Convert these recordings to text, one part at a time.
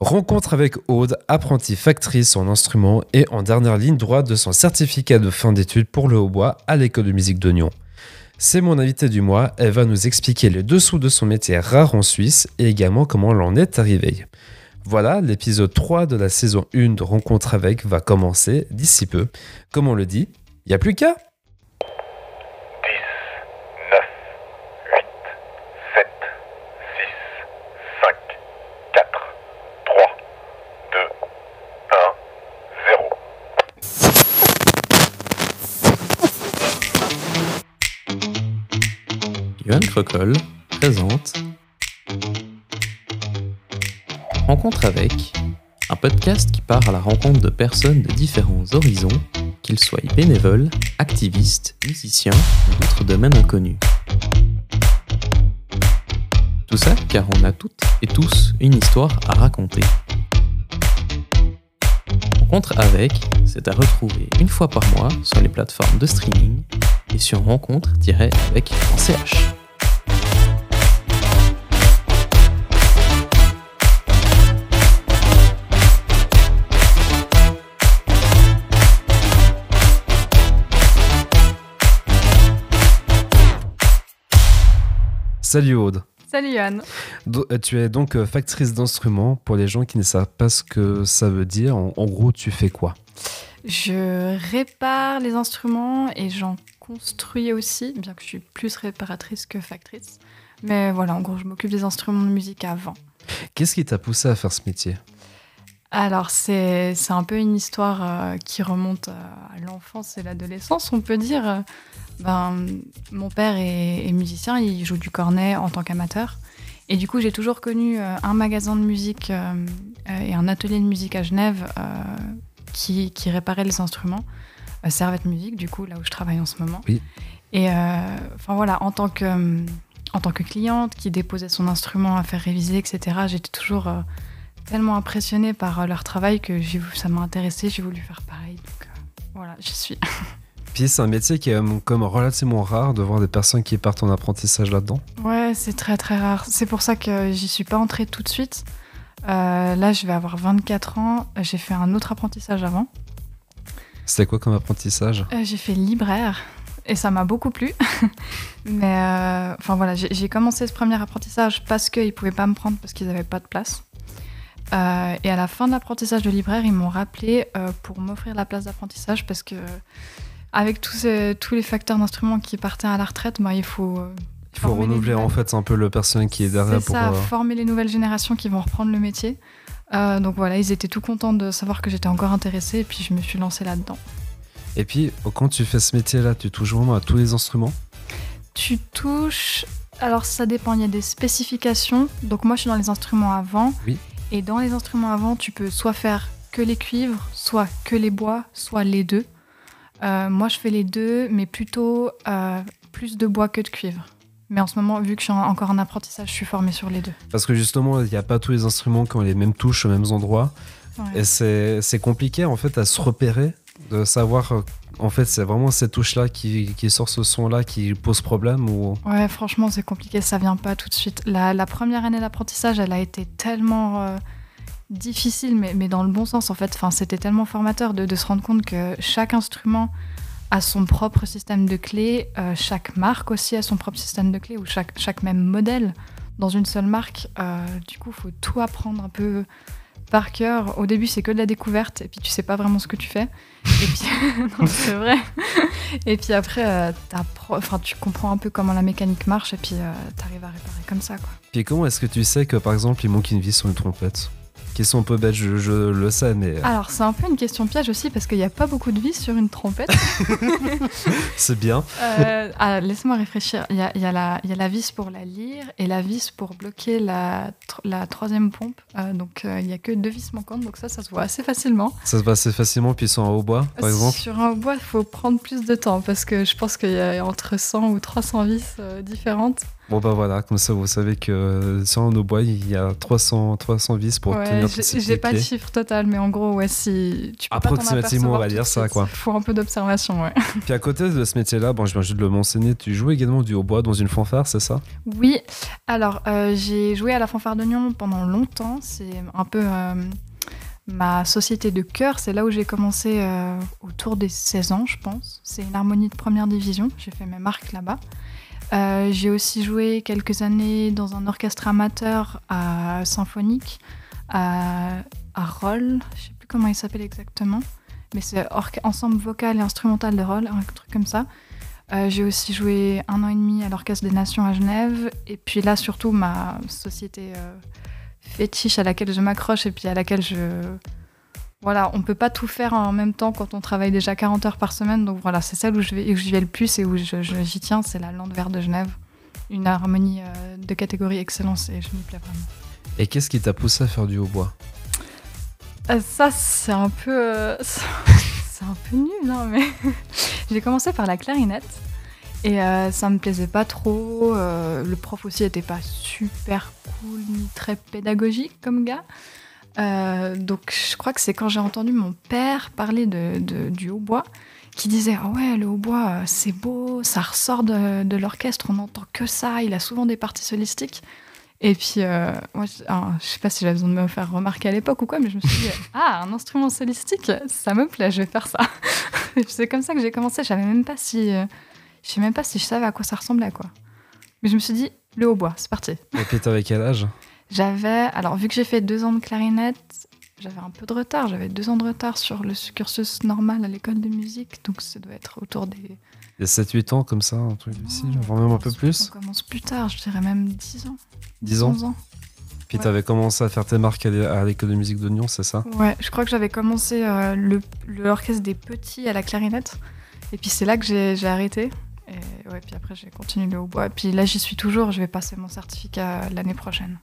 Rencontre avec Aude, apprentie factrice en instrument et en dernière ligne droite de son certificat de fin d'études pour le hautbois à l'école de musique Nyon. C'est mon invité du mois, elle va nous expliquer les dessous de son métier rare en Suisse et également comment l'en est arrivé. Voilà, l'épisode 3 de la saison 1 de Rencontre avec va commencer d'ici peu. Comme on le dit, il a plus qu'à Crocol présente Rencontre avec, un podcast qui part à la rencontre de personnes de différents horizons, qu'ils soient bénévoles, activistes, musiciens ou d'autres domaines inconnus. Tout ça car on a toutes et tous une histoire à raconter. Rencontre avec, c'est à retrouver une fois par mois sur les plateformes de streaming et sur rencontre-avec.ch. Salut Aude. Salut Yann. Euh, tu es donc euh, factrice d'instruments. Pour les gens qui ne savent pas ce que ça veut dire, en, en gros, tu fais quoi? Je répare les instruments et j'en construis aussi, bien que je suis plus réparatrice que factrice. Mais voilà, en gros, je m'occupe des instruments de musique avant. Qu'est-ce qui t'a poussé à faire ce métier? Alors, c'est un peu une histoire euh, qui remonte à l'enfance et l'adolescence, on peut dire. Euh, Ben, mon père est, est musicien, il joue du cornet en tant qu'amateur. Et du coup, j'ai toujours connu euh, un magasin de musique euh, euh, et un atelier de musique à Genève euh, qui, qui réparait les instruments. Euh, Servette Musique, du coup, là où je travaille en ce moment. Oui. Et euh, enfin voilà, en tant que, euh, en tant que cliente qui déposait son instrument à faire réviser, etc., j'étais toujours euh, tellement impressionnée par euh, leur travail que ça m'a intéressée, j'ai voulu faire pareil. Donc euh, voilà, j'y suis. Puis c'est un métier qui est euh, comme relativement rare de voir des personnes qui partent en apprentissage là-dedans. Ouais, c'est très très rare. C'est pour ça que j'y suis pas entrée tout de suite. Euh, là, je vais avoir 24 ans. J'ai fait un autre apprentissage avant. C'était quoi comme apprentissage? Euh, j'ai fait libraire et ça m'a beaucoup plu. Mais euh, enfin voilà, j'ai j'ai commencé ce premier apprentissage parce qu'ils pouvaient pas me prendre parce qu'ils n'avaient pas de place. Euh, et à la fin de l'apprentissage de libraire, ils m'ont rappelé euh, pour m'offrir la place d'apprentissage parce que avec tous, ces- tous les facteurs d'instruments qui partaient à la retraite, bah, il faut euh, Il faut renouveler en fait un peu le personnel qui est derrière pour. ça, former les nouvelles générations qui vont reprendre le métier. Donc voilà, ils étaient tout contents de savoir que j'étais encore intéressée et puis je me suis lancée là-dedans. Et puis quand tu fais ce métier-là, tu touches vraiment à tous les instruments? Tu touches. Alors ça dépend, il y a des spécifications. Donc moi je suis dans les instruments avant. Oui. Et dans les instruments avant, tu peux soit faire que les cuivres, soit que les bois, soit les deux. Euh, moi je fais les deux, mais plutôt euh, plus de bois que de cuivre. Mais en ce moment, vu que je suis en- encore en apprentissage, je suis formée sur les deux. Parce que justement, il n'y a pas tous les instruments qui ont les mêmes touches aux mêmes endroits. Ouais. Et c'est c'est compliqué en fait à se repérer, de savoir euh, en fait c'est vraiment ces touches-là qui, qui sortent ce son-là qui pose problème ou. Ouais, franchement, c'est compliqué, ça vient pas tout de suite. La, première année d'apprentissage, elle a été tellement euh, difficile, mais, mais dans le bon sens en fait. C'était tellement formateur de, se rendre compte que chaque instrument a son propre système de clés, euh, chaque marque aussi a son propre système de clés, ou chaque, chaque même modèle dans une seule marque. Euh, du coup, faut tout apprendre un peu par cœur. Au début, c'est que de la découverte, et puis tu sais pas vraiment ce que tu fais. Et puis, c'est vrai. Et puis après, euh, enfin, tu comprends un peu comment la mécanique marche, et puis euh, t'arrives à réparer comme ça, quoi. Puis comment est-ce que tu sais que par exemple il manque une vis sur une trompette Question un peu bête, je, je le sais, mais euh, Alors, c'est un peu une question piège aussi, parce qu'il n'y a pas beaucoup de vis sur une trompette. c'est bien. Euh, ah, Laisse-moi réfléchir. Il y a, il y a la- il y a la vis pour la lire et la vis pour bloquer la, tr- la troisième pompe. Euh, donc, il n'y a que deux vis manquantes, donc ça, ça se voit assez facilement. Ça se passe assez facilement, puis sur un hautbois par exemple. Sur un bois, il faut prendre plus de temps, parce que je pense qu'il y a entre 100 ou 300 vis différentes. Bon bah voilà, comme ça vous savez que sur un hautbois il y a 300, 300 vis pour Ouais, tenir j'ai- ses J'ai pas de chiffre total, mais en gros, ouais, si tu peux pas Approximativement, on va dire de ça, quoi. Faut un peu d'observation, ouais. Puis à côté de ce métier-là, bon je viens juste de le mentionner, tu joues également du hautbois dans une fanfare, c'est ça? Oui, alors euh, j'ai joué à la fanfare d'Oignon pendant longtemps. C'est un peu euh, ma société de cœur. C'est là où j'ai commencé euh, autour des 16 ans, je pense. C'est une harmonie de première division. J'ai fait mes marques là-bas. Euh, j'ai aussi joué quelques années dans un orchestre amateur à symphonique, à, à Roll. Je sais plus comment il s'appelle exactement. Mais c'est ensemble vocal et instrumental de Roll, un truc comme ça. Euh, j'ai aussi joué un an et demi à l'Orchestre des Nations à Genève. Et puis là, surtout, ma société euh, fétiche à laquelle je m'accroche et puis à laquelle je. Voilà, on peut pas tout faire en même temps quand on travaille déjà 40 heures par semaine. Donc voilà, c'est celle où je vais, j'y le plus et où je- je- j'y tiens, c'est la Lande Verte de Genève. Une harmonie euh, de catégorie excellence et je m'y plais vraiment. Et qu'est-ce qui t'a poussé à faire du hautbois Euh, ça, c'est un peu. euh, c'est un peu nul, hein, mais. J'ai commencé par la clarinette. Et euh, ça me plaisait pas trop. euh, le prof aussi était pas super cool ni très pédagogique comme gars. Euh, donc je crois que c'est quand j'ai entendu mon père parler de, de- du hautbois qui disait ah ouais le hautbois c'est beau ça ressort de, de l'orchestre on n'entend que ça il a souvent des parties solistiques et puis euh, moi je, alors, je sais pas si j'avais besoin de me faire remarquer à l'époque ou quoi mais je me suis dit ah un instrument solistique ça me plaît je vais faire ça Et c'est comme ça que j'ai commencé je savais même pas si euh, je sais même pas si je savais à quoi ça ressemblait quoi mais je me suis dit le hautbois c'est parti Et puis t'avais quel âge? J'avais, alors vu que j'ai fait deux ans de clarinette, j'avais un peu de retard. J'avais deux ans de retard sur le cursus normal à l'école de musique, donc ça doit être autour des. Il y a 7-8 ans comme ça, un truc ici, voire même un peu On plus commence plus tard, je dirais même 10 ans. 10 ans 11 ans. Puis Ouais. t'avais commencé à faire tes marques à l'é- à l'école de musique d'Oignon, c'est ça? Ouais, je crois que j'avais commencé euh, le l'orchestre des petits à la clarinette, et puis c'est là que j'ai arrêté. Et ouais, puis après j'ai continué le hautbois. Et puis là j'y suis toujours, je vais passer mon certificat l'année prochaine.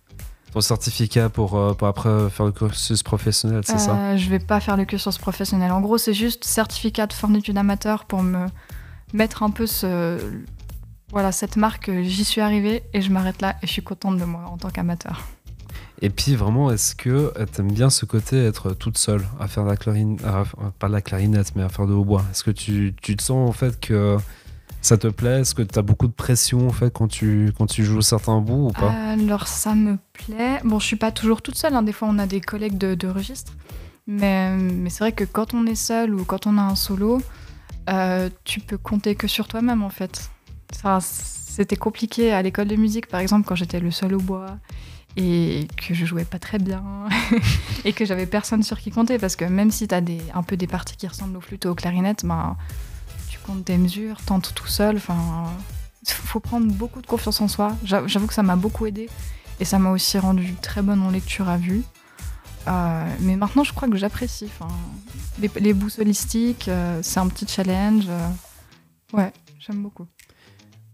Ton certificat pour, euh, pour après faire le cursus professionnel, c'est ça? Euh, Je vais pas faire le cursus professionnel. En gros, c'est juste certificat de forme d'études amateur pour me mettre un peu ce, voilà, cette marque. euh, J'y suis arrivée et je m'arrête là et je suis contente de moi en tant qu'amateur. Et puis vraiment, est-ce que euh, t'aimes bien ce côté être toute seule à faire la clarinette, pas la clarinette, mais à faire de hautbois? Est-ce que tu, tu te sens en fait que ça te plaît? Est-ce que t'as beaucoup de pression en fait quand tu, quand tu joues certains bouts ou pas? Alors ça me plaît. Bon, je suis pas toujours toute seule. hein. Des fois, on a des collègues de, de registre. Mais, mais c'est vrai que quand on est seul ou quand on a un solo, euh, tu peux compter que sur toi-même en fait. Ça, c'était compliqué à l'école de musique, par exemple, quand j'étais le seul au bois et que je jouais pas très bien et que j'avais personne sur qui compter parce que même si tu as des, un peu des parties qui ressemblent au flûte ou aux clarinettes, ben, tu comptes tes mesures, tentes tout seul. Enfin, faut prendre beaucoup de confiance en soi. J'a- J'avoue que ça m'a beaucoup aidé et ça m'a aussi rendu très bonne en lecture à vue. Euh, mais maintenant, je crois que j'apprécie. Enfin, les, les bouts solistiques, euh, c'est un petit challenge. euh, ouais, j'aime beaucoup.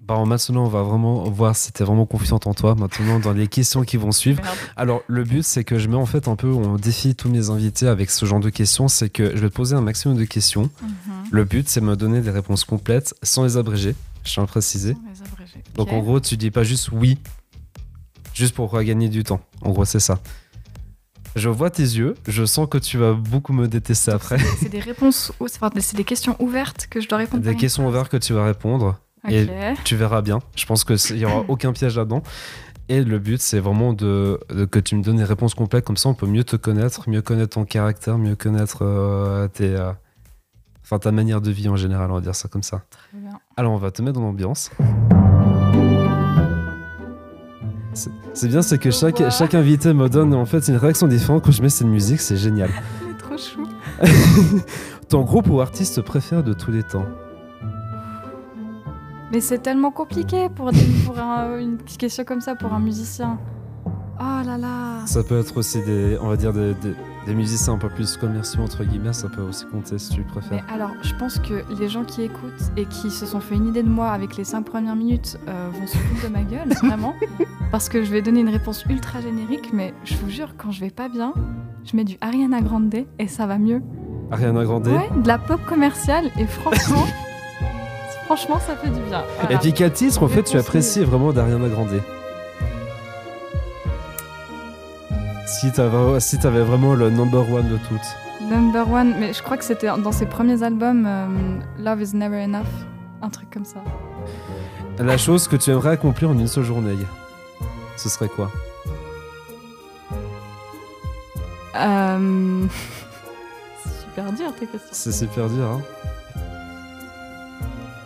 Bah, maintenant, on va vraiment voir si t'es vraiment confiante en toi maintenant dans les questions qui vont suivre. Merde. Alors, le but, c'est que je mets en fait un peu, on défie tous mes invités avec ce genre de questions. C'est que je vais te poser un maximum de questions. Mhm. Le but, c'est de me donner des réponses complètes sans les abréger. Je tiens à le préciser. Les. Donc, Ok. en gros, tu dis pas juste oui, juste pour gagner du temps. En gros, c'est ça. Je vois tes yeux, je sens que tu vas beaucoup me détester après. c'est des réponses, c'est enfin, c'est des questions ouvertes que je dois répondre. Des questions ouvertes que tu vas répondre. et-. Tu verras bien. Je pense qu'il n'y aura aucun piège là-dedans. Et le but, c'est vraiment de, de- que tu me donnes des réponses complètes. Comme ça, on peut mieux te connaître, mieux connaître ton caractère, mieux connaître euh, tes, euh, enfin, ta manière de vie en général, on va dire ça comme ça. Très bien. Alors, on va te mettre dans l'ambiance. C'est- C'est bien, c'est que chaque, invité me donne en fait une réaction différente quand je mets cette musique, c'est génial. Il est trop chou. Ton groupe ou artiste préféré de tous les temps? Mais c'est tellement compliqué pour, des- pour un- une question comme ça pour un musicien. Oh là là. Ça peut être aussi des, on va dire des, des- des musiciens un peu plus commerciaux entre guillemets, ça peut aussi compter si tu Mais préfères. alors, je pense que les gens qui écoutent et qui se sont fait une idée de moi avec les cinq premières minutes euh, vont se foutre de ma gueule, vraiment. Parce que je vais donner une réponse ultra générique, mais je vous jure, quand je vais pas bien, je mets du Ariana Grande et ça va mieux. Ariana Grande. Ouais, de la pop commerciale et franchement, Franchement, ça fait du bien. Et puis quel titre en fait tu apprécies vraiment d'Ariana Grande Si t'avais si t'avais vraiment le number one de toutes. Number one, mais je crois que c'était dans ses premiers albums, euh, Love is Never Enough, un truc comme ça. La chose que tu aimerais accomplir en une seule journée, ce serait quoi Euh, C'est super dur tes questions. C'est super dur, hein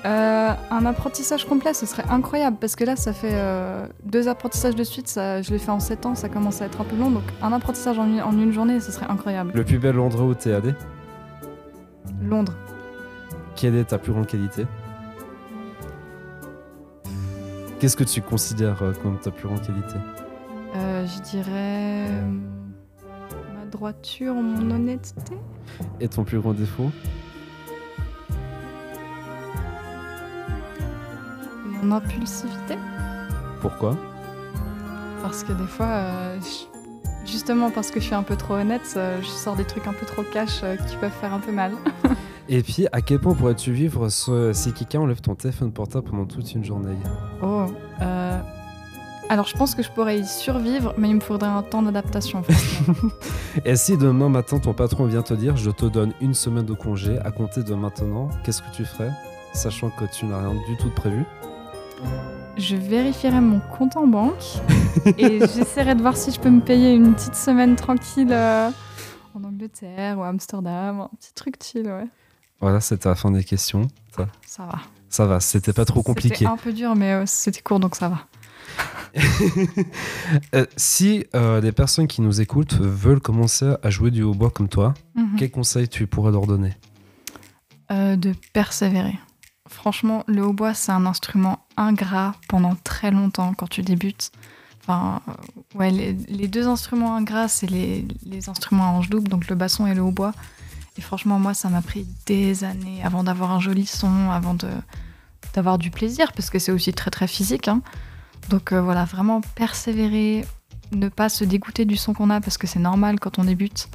Euh, un apprentissage complet, ce serait incroyable parce que là, ça fait euh, deux apprentissages de suite. Ça, je l'ai fait en 7 ans, ça commence à être un peu long. Donc, un apprentissage en une, en une journée, ce serait incroyable. Le plus bel endroit où t'es allé? Londres. Quelle est ta plus grande qualité? Qu'est-ce que tu considères euh, comme ta plus grande qualité? Euh, je dirais. euh, ma droiture, mon honnêteté. Et ton plus grand défaut? Mon impulsivité. Pourquoi? Parce que des fois, euh, je- justement parce que je suis un peu trop honnête, je sors des trucs un peu trop cash qui peuvent faire un peu mal. Et puis, à quel point pourrais-tu vivre ce- si quelqu'un enlève ton téléphone portable pendant toute une journée Oh. euh, Alors, je pense que je pourrais y survivre, mais il me faudrait un temps d'adaptation. Et si demain matin ton patron vient te dire je te donne une semaine de congé à compter de maintenant, qu'est-ce que tu ferais Sachant que tu n'as rien du tout de prévu? je vérifierai mon compte en banque et j'essaierai de voir si je peux me payer une petite semaine tranquille euh, en Angleterre ou à Amsterdam, un petit truc chill, ouais. Voilà, c'était la fin des questions. Ça, Ça va. ça va, c'était pas trop compliqué. C'était un peu dur, mais euh, c'était court, donc ça va. Euh, si euh, les personnes qui nous écoutent veulent commencer à jouer du hautbois comme toi, Mhm. quels conseils tu pourrais leur donner? De persévérer. Franchement, le hautbois, c'est un instrument ingrat pendant très longtemps quand tu débutes. Enfin, ouais, les, les deux instruments ingrats, c'est les, les instruments à hanche double, donc le basson et le hautbois. Et franchement, moi, ça m'a pris des années avant d'avoir un joli son, avant de d'avoir du plaisir, parce que c'est aussi très très physique. hein. Donc euh, voilà, vraiment persévérer, ne pas se dégoûter du son qu'on a, parce que c'est normal quand on débute.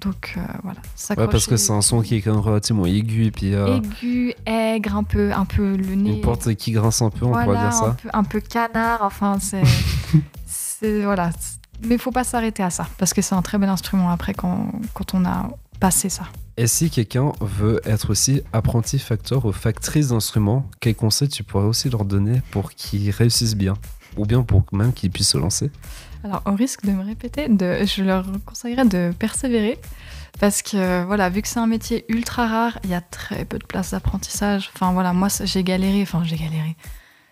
Donc euh, voilà, Ouais, parce que c'est un son qui est quand même relativement aigu et puis euh, aigu, aigre, un peu, un peu le nez. une porte qui grince un peu, on pourrait dire un ça. peu, un peu canard. Enfin, c'est, c'est voilà. Mais faut pas s'arrêter à ça parce que c'est un très bel instrument après quand, quand on a passé ça. Et si quelqu'un veut être aussi apprenti facteur ou factrice d'instruments, quels conseils tu pourrais aussi leur donner pour qu'ils réussissent bien? Ou bien pour même qu'ils puissent se lancer? Alors, au risque de me répéter, de, je leur conseillerais de persévérer. Parce que, voilà, vu que c'est un métier ultra rare, il y a très peu de place d'apprentissage. Enfin, voilà, moi, j'ai galéré. Enfin, j'ai galéré.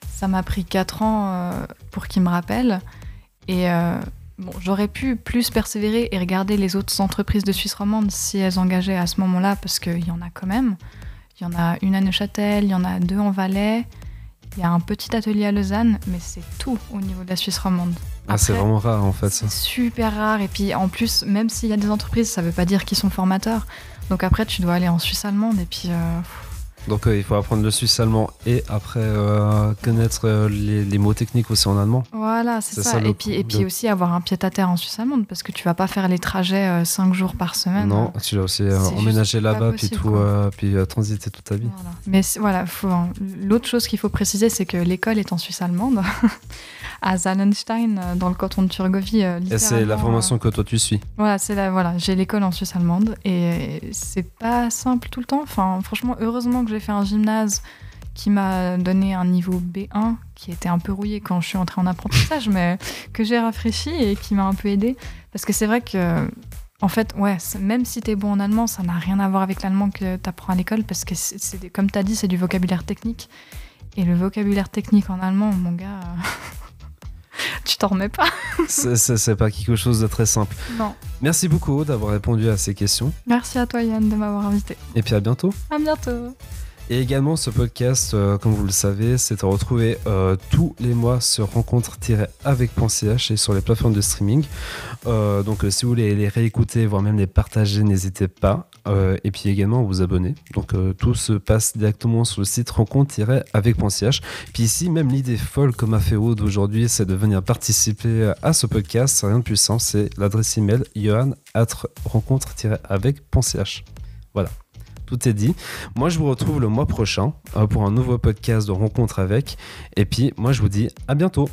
Ça m'a pris 4 ans euh, pour qu'ils me rappellent. Et euh, bon, j'aurais pu plus persévérer et regarder les autres entreprises de Suisse romande si elles engageaient à ce moment-là, parce qu'il y en a quand même. Il y en a une à Neuchâtel, il y en a deux en Valais. Il y a un petit atelier à Lausanne, mais c'est tout au niveau de la Suisse romande. Ah, c'est vraiment rare en fait. c'est super rare. Et puis en plus, même s'il y a des entreprises, ça veut pas dire qu'ils sont formateurs. Donc après, tu dois aller en Suisse allemande. Et puis euh, Donc euh, il faut apprendre le suisse allemand et après euh, connaître euh, les, les mots techniques aussi en allemand. voilà, c'est ça. et puis, et puis aussi avoir un pied à terre en Suisse allemande parce que tu vas pas faire les trajets 5 jours par semaine. non, tu dois aussi emménager là-bas puis tout, puis transiter toute ta vie. Voilà. Mais voilà, l'autre chose qu'il faut préciser, c'est que l'école est en Suisse allemande, à Zallenstein, dans le canton de Turgovie. Et c'est la formation que toi tu suis. Voilà, c'est voilà, j'ai l'école en Suisse allemande et c'est pas simple tout le temps. Enfin, franchement, heureusement que j'ai fait un gymnase qui m'a donné un niveau B1 qui était un peu rouillé quand je suis entrée en apprentissage, mais que j'ai rafraîchi et qui m'a un peu aidé. Parce que c'est vrai que, en fait, ouais, même si t'es bon en allemand, ça n'a rien à voir avec l'allemand que t'apprends à l'école parce que, c'est, comme t'as dit, c'est du vocabulaire technique. Et le vocabulaire technique en allemand, mon gars, euh, tu t'en remets pas. C'est pas quelque chose de très simple. Non. Merci beaucoup d'avoir répondu à ces questions Merci à toi, Yann, de m'avoir invité. et puis à bientôt. À bientôt. Et également, ce podcast, euh, comme vous le savez, c'est à retrouver euh, tous les mois sur rencontre-avec.ch et sur les plateformes de streaming. Euh, donc, si vous voulez les réécouter, voire même les partager, n'hésitez pas. Et puis également, vous abonner. Donc, tout se passe directement sur le site rencontre-avec.ch. Puis ici, même l'idée folle comme a fait Aude aujourd'hui, c'est de venir participer à ce podcast. Rien de simple, c'est l'adresse email johan rencontre-avec.ch. Voilà. Tout est dit. Moi, je vous retrouve le mois prochain euh, pour un nouveau podcast de rencontre avec. Et puis, moi, je vous dis à bientôt.